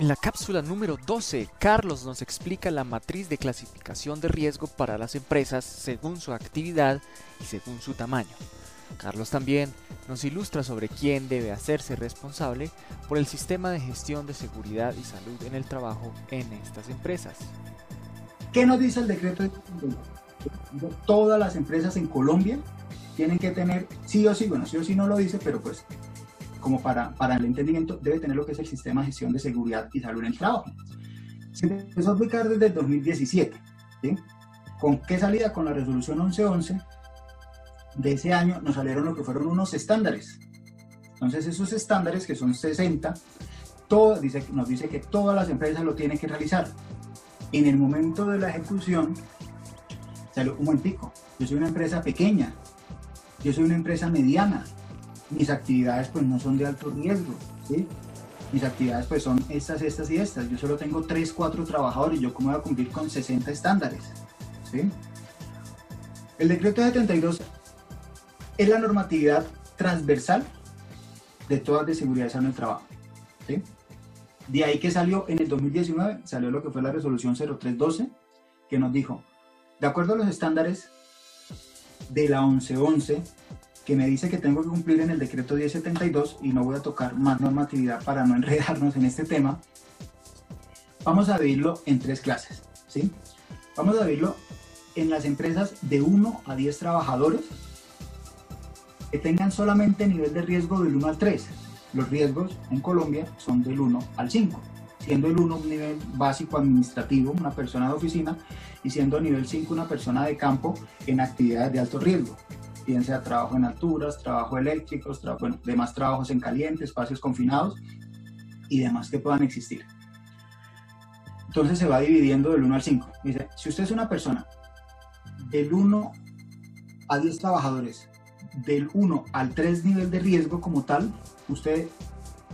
En la cápsula número 12, Carlos nos explica la matriz de clasificación de riesgo para las empresas según su actividad y según su tamaño. Carlos también nos ilustra sobre quién debe hacerse responsable por el sistema de gestión de seguridad y salud en el trabajo en estas empresas. ¿Qué nos dice el decreto? Todas las empresas en Colombia tienen que tener, sí o sí, bueno, sí o sí no lo dice, pero pues como para, para el entendimiento, debe tener lo que es el sistema de gestión de seguridad y salud en el trabajo. Se empezó a aplicar desde el 2017. ¿sí? ¿Con qué salida? Con la resolución 1111 de ese año nos salieron lo que fueron unos estándares. Entonces esos estándares, que son 60, todo, dice, nos dice que todas las empresas lo tienen que realizar. En el momento de la ejecución, salió un buen pico. Yo soy una empresa pequeña, yo soy una empresa mediana, mis actividades pues no son de alto riesgo, ¿sí? Mis actividades pues son estas, estas y estas. Yo solo tengo 3, 4 trabajadores, yo cómo voy a cumplir con 60 estándares, ¿sí? El decreto de 72 es la normatividad transversal de todas de seguridad en el trabajo. De ahí que salió en el 2019, salió lo que fue la resolución 0312, que nos dijo, de acuerdo a los estándares de la 1111, que me dice que tengo que cumplir en el decreto 1072, y no voy a tocar más normatividad para no enredarnos en este tema, vamos a dividirlo en tres clases. ¿sí? Vamos a dividirlo en las empresas de 1 a 10 trabajadores, que tengan solamente nivel de riesgo del 1 al 3. Los riesgos en Colombia son del 1 al 5, siendo el 1 un nivel básico administrativo, una persona de oficina, y siendo nivel 5 una persona de campo en actividades de alto riesgo, bien sea trabajo en alturas, trabajo eléctricos, bueno, demás trabajos en caliente, espacios confinados y demás que puedan existir. Entonces se va dividiendo del 1 al 5. Dice, si usted es una persona del 1 a 10 trabajadores del 1 al 3 nivel de riesgo como tal, usted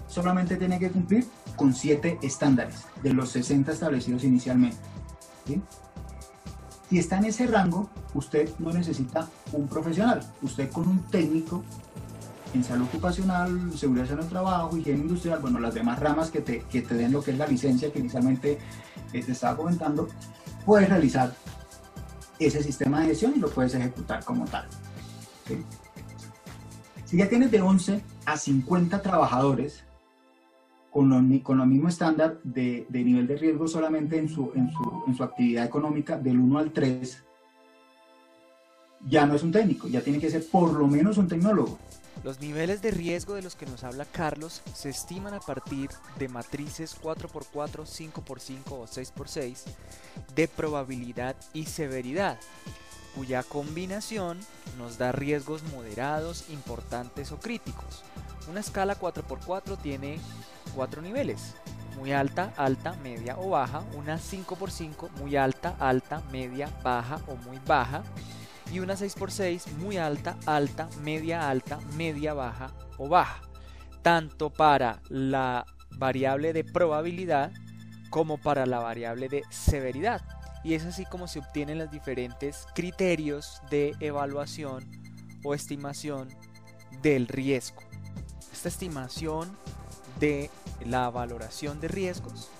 solamente tiene que cumplir con 7 estándares de los 60 establecidos inicialmente. Si está en ese rango, usted no necesita un profesional. Usted con un técnico en salud ocupacional, seguridad en el trabajo, higiene industrial, bueno, las demás ramas que te, que te den lo que es la licencia que inicialmente eh, te estaba comentando, puedes realizar ese sistema de gestión y lo puedes ejecutar como tal. Si ya tienes de 11 a 50 trabajadores con lo, con lo mismo estándar de, nivel de riesgo solamente en su, en, su, en su actividad económica del 1 al 3, ya no es un técnico, ya tiene que ser por lo menos un tecnólogo. Los niveles de riesgo de los que nos habla Carlos se estiman a partir de matrices 4x4, 5x5 o 6x6 de probabilidad y severidad, cuya combinación nos da riesgos moderados, importantes o críticos. Una escala 4x4 tiene 4 niveles, muy alta, alta, media o baja, una 5x5 muy alta, alta, media, baja o muy baja, y una 6x6 muy alta, alta, media, alta, media, baja o baja, tanto para la variable de probabilidad como para la variable de severidad y es así como se obtienen los diferentes criterios de evaluación o estimación del riesgo. Esta estimación de la valoración de riesgos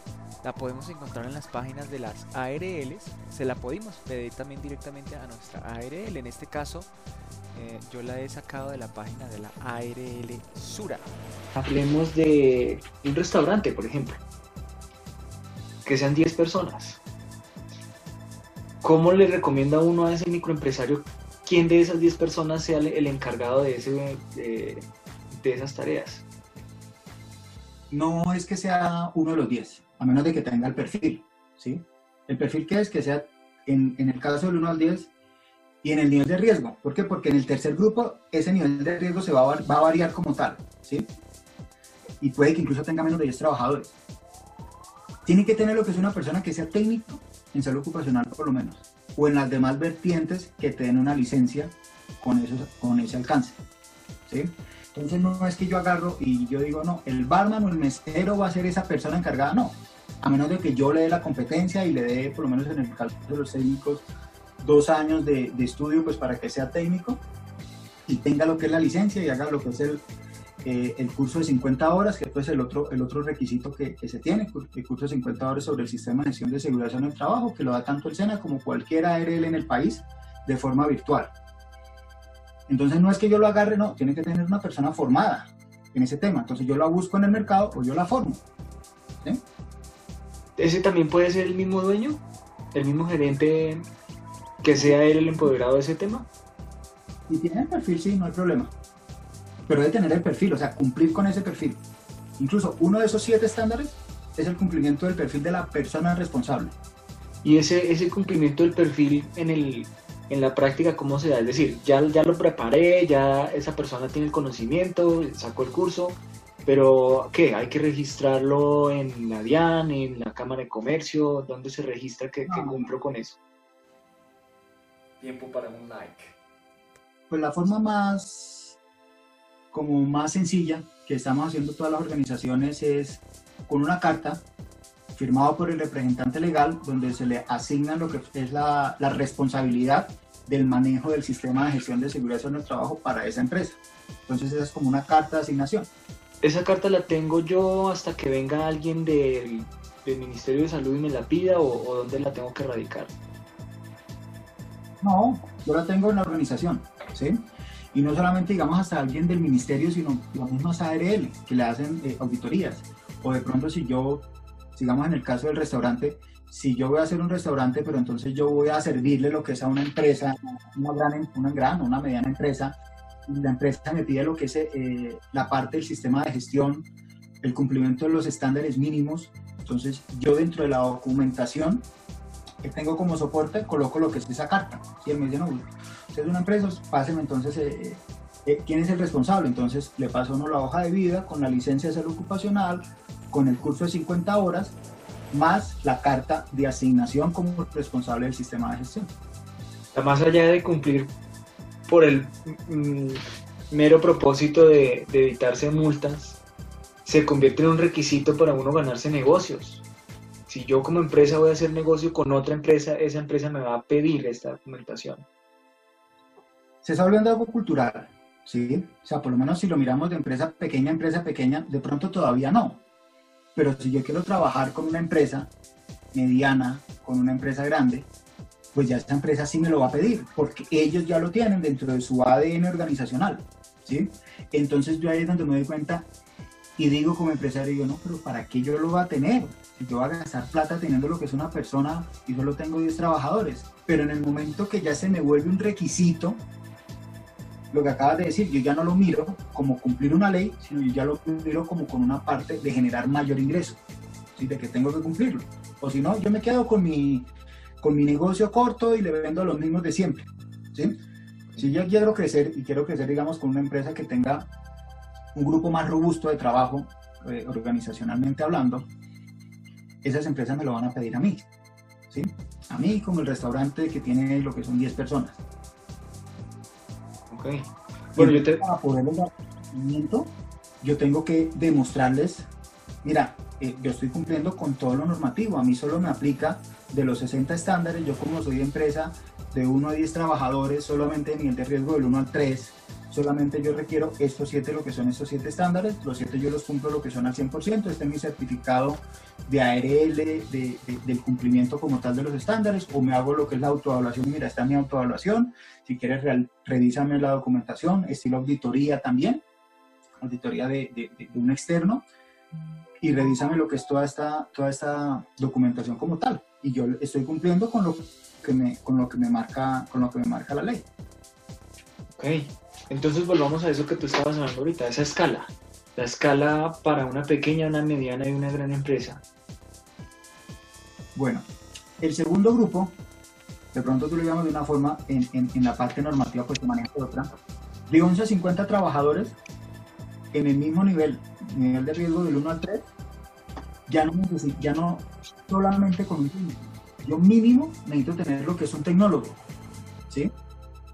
la podemos encontrar en las páginas de las ARLs. Se la podemos pedir también directamente a nuestra ARL. En este caso, eh, yo la he sacado de la página de la ARL Sura. Hablemos de un restaurante, por ejemplo. Que sean 10 personas. ¿Cómo le recomienda uno a ese microempresario quién de esas 10 personas sea el, encargado de, ese, de, esas tareas? No es que sea uno de los 10, a menos de que tenga el perfil, ¿sí? El perfil que es que sea, en, el caso del 1 al 10, y en el nivel de riesgo. ¿Por qué? Porque en el tercer grupo ese nivel de riesgo se va a, va a variar como tal, ¿sí? Y puede que incluso tenga menos de 10 trabajadores. Tiene que tener lo que es una persona que sea técnico en salud ocupacional por lo menos, o en las demás vertientes que te den una licencia con, esos, con ese alcance. ¿sí? Entonces no es que yo agarro y yo digo, no, el barman o el mesero va a ser esa persona encargada, no. A menos de que yo le dé la competencia y le dé, por lo menos en el caso de los técnicos, dos años de, estudio pues para que sea técnico y tenga lo que es la licencia y haga lo que es el, eh, el curso de 50 horas, que es pues el otro, el otro requisito que, que, se tiene, el curso de 50 horas sobre el sistema de gestión de seguridad en el trabajo, que lo da tanto el SENA como cualquier ARL en el país de forma virtual. Entonces no es que yo lo agarre, no, tiene que tener una persona formada en ese tema. Entonces yo la busco en el mercado o yo la formo. ¿sí? ¿Ese también puede ser el mismo dueño? ¿El mismo gerente que sea él el empoderado de ese tema? Si tiene el perfil, sí, no hay problema. Pero debe tener el perfil, o sea, cumplir con ese perfil. Incluso uno de esos siete estándares es el cumplimiento del perfil de la persona responsable. Y ese, ese cumplimiento del perfil en, el, en la práctica, ¿cómo se da? Es decir, ya, ya lo preparé, ya esa persona tiene el conocimiento, sacó el curso, pero ¿qué? ¿Hay que registrarlo en la DIAN, en la Cámara de Comercio? ¿Dónde se registra que, que cumplo con eso? Tiempo para un like. Pues la forma más, como más sencilla que estamos haciendo todas las organizaciones es con una carta firmado por el representante legal donde se le asigna lo que es la, la responsabilidad del manejo del sistema de gestión de seguridad en el trabajo para esa empresa. Entonces esa es como una carta de asignación. ¿Esa carta la tengo yo hasta que venga alguien del, del Ministerio de Salud y me la pida o, o dónde la tengo que radicar? No, yo la tengo en la organización, ¿sí? Y no solamente, digamos, hasta alguien del ministerio, sino las mismas ARL que le hacen eh, auditorías. O de pronto si yo, sigamos en el caso del restaurante, si yo voy a hacer un restaurante, pero entonces yo voy a servirle lo que es a una empresa, una gran, una gran una mediana empresa, la empresa me pide lo que es eh, la parte del sistema de gestión, el cumplimiento de los estándares mínimos. Entonces yo dentro de la documentación que tengo como soporte coloco lo que es esa carta. Si él me dice, no, usted es una empresa, páseme entonces eh, eh, quién es el responsable. Entonces le paso uno la hoja de vida con la licencia de salud ocupacional, con el curso de 50 horas, más la carta de asignación como responsable del sistema de gestión. Más allá de cumplir por el mm, mero propósito de, de, evitarse multas, se convierte en un requisito para uno ganarse negocios. Si yo como empresa voy a hacer negocio con otra empresa, esa empresa me va a pedir esta documentación. Se está hablando de algo cultural, ¿sí? O sea, por lo menos si lo miramos de empresa pequeña a empresa pequeña, de pronto todavía no. Pero si yo quiero trabajar con una empresa mediana, con una empresa grande, pues ya esta empresa sí me lo va a pedir, porque ellos ya lo tienen dentro de su ADN organizacional, ¿sí? Entonces yo ahí es donde me doy cuenta y digo como empresario, no, pero ¿para qué yo lo voy a tener? Si yo voy a gastar plata teniendo lo que es una persona y solo tengo 10 trabajadores, pero en el momento que ya se me vuelve un requisito, lo que acabas de decir, yo ya no lo miro como cumplir una ley, sino yo ya lo miro como con una parte de generar mayor ingreso, ¿sí? de que tengo que cumplirlo. O si no, yo me quedo con mi, con mi negocio corto y le vendo los mismos de siempre. ¿sí? Si yo quiero crecer y quiero crecer, digamos, con una empresa que tenga un grupo más robusto de trabajo, eh, organizacionalmente hablando, esas empresas me lo van a pedir a mí. ¿sí? A mí como el restaurante que tiene lo que son 10 personas. Ok. Bueno, yo te... Para poder yo tengo que demostrarles, mira, eh, yo estoy cumpliendo con todo lo normativo, a mí solo me aplica de los 60 estándares, yo como soy empresa de 1 a 10 trabajadores, solamente a nivel de riesgo del 1 al 3, solamente yo requiero estos 7, lo que son estos 7 estándares, los 7 yo los cumplo lo que son al 100%, este es mi certificado de ARL, de, de, del cumplimiento como tal de los estándares, o me hago lo que es la autoevaluación, mira, está mi autoevaluación, si quieres real, revísame la documentación, estilo auditoría también, auditoría de, de un externo, y revísame lo que es toda esta, toda esta documentación como tal. Y yo estoy cumpliendo con lo que me, con lo que me, marca, con lo que me marca la ley. Ok, entonces volvamos a eso que tú estabas hablando ahorita, esa escala. La escala para una pequeña, una mediana y una gran empresa. Bueno, el segundo grupo, de pronto tú lo llamas de una forma, en, en, en la parte normativa pues se maneja de otra, de 11 a 50 trabajadores en el mismo nivel, nivel de riesgo del 1 al 3, ya no, ya no solamente con un. Yo mínimo necesito tener lo que es un tecnólogo, ¿sí?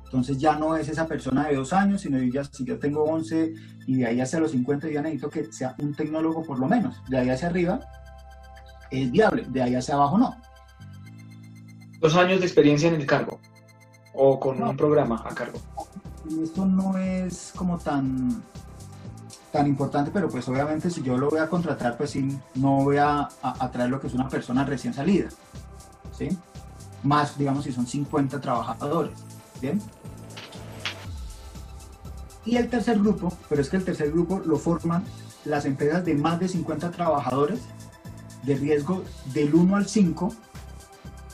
Entonces ya no es esa persona de dos años, sino ya, si yo tengo 11 y de ahí hacia los 50 ya necesito que sea un tecnólogo por lo menos. De ahí hacia arriba es viable, de ahí hacia abajo no. Dos años de experiencia en el cargo o con no. un programa a cargo. Esto no es como tan tan importante, pero pues obviamente si yo lo voy a contratar, pues sí, no voy a, a, traer lo que es una persona recién salida, Más, digamos, si son 50 trabajadores, ¿bien? Y el tercer grupo, pero es que el tercer grupo lo forman las empresas de más de 50 trabajadores, de riesgo del 1 al 5,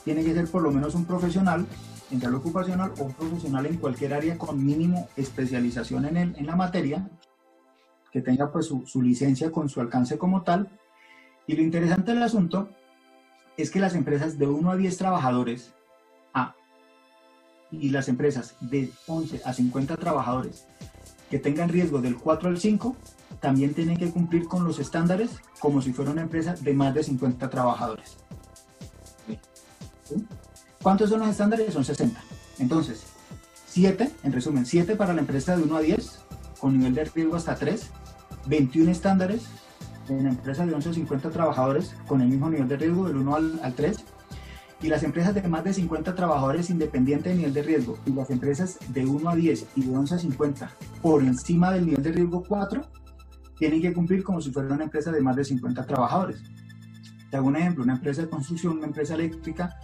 tiene que ser por lo menos un profesional en tal ocupacional o un profesional en cualquier área con mínimo especialización en, en la materia, que tenga pues su, su, licencia con su alcance como tal. Y lo interesante del asunto es que las empresas de 1 a 10 trabajadores A y las empresas de 11 a 50 trabajadores que tengan riesgo del 4 al 5 también tienen que cumplir con los estándares como si fuera una empresa de más de 50 trabajadores. ¿Cuántos son los estándares? Son 60. Entonces, 7, en resumen, 7 para la empresa de 1 a 10, con nivel de riesgo hasta 3, 21 estándares en la empresa de 11 a 50 trabajadores con el mismo nivel de riesgo del 1 al, al 3, y las empresas de más de 50 trabajadores independiente del nivel de riesgo y las empresas de 1 a 10 y de 11 a 50 por encima del nivel de riesgo 4 tienen que cumplir como si fuera una empresa de más de 50 trabajadores. Te hago un ejemplo, una empresa de construcción, una empresa eléctrica,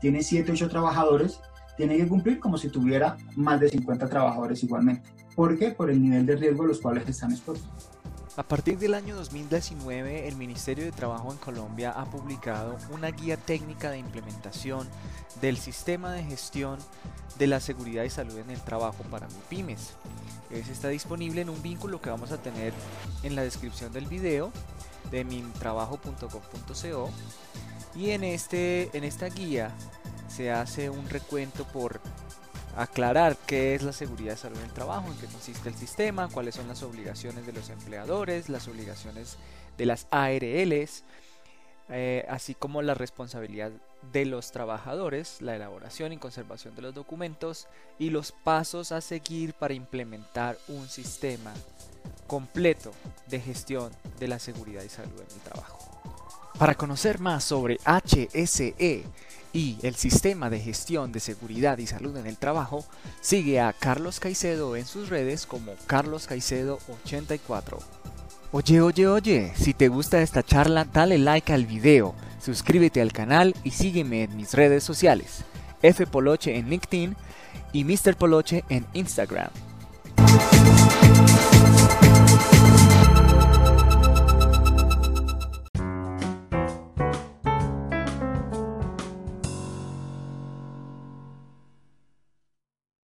tiene 7, 8 trabajadores, tiene que cumplir como si tuviera más de 50 trabajadores igualmente. ¿Por qué? Por el nivel de riesgo a los cuales están expuestos. A partir del año 2019, el Ministerio de Trabajo en Colombia ha publicado una guía técnica de implementación del sistema de gestión de la seguridad y salud en el trabajo para MIPIMES. Está disponible en un vínculo que vamos a tener en la descripción del video de mintrabajo.com.co y en, este, en esta guía se hace un recuento por aclarar qué es la seguridad de salud en el trabajo, en qué consiste el sistema, cuáles son las obligaciones de los empleadores, las obligaciones de las ARLs, eh, así como la responsabilidad de los trabajadores, la elaboración y conservación de los documentos y los pasos a seguir para implementar un sistema completo de gestión de la seguridad y salud en el trabajo. Para conocer más sobre HSE, y el sistema de gestión de seguridad y salud en el trabajo, sigue a Carlos Caicedo en sus redes como Carlos Caicedo84. Oye, oye, oye, si te gusta esta charla, dale like al video, suscríbete al canal y sígueme en mis redes sociales, F Poloche en LinkedIn y Mr. Poloche en Instagram.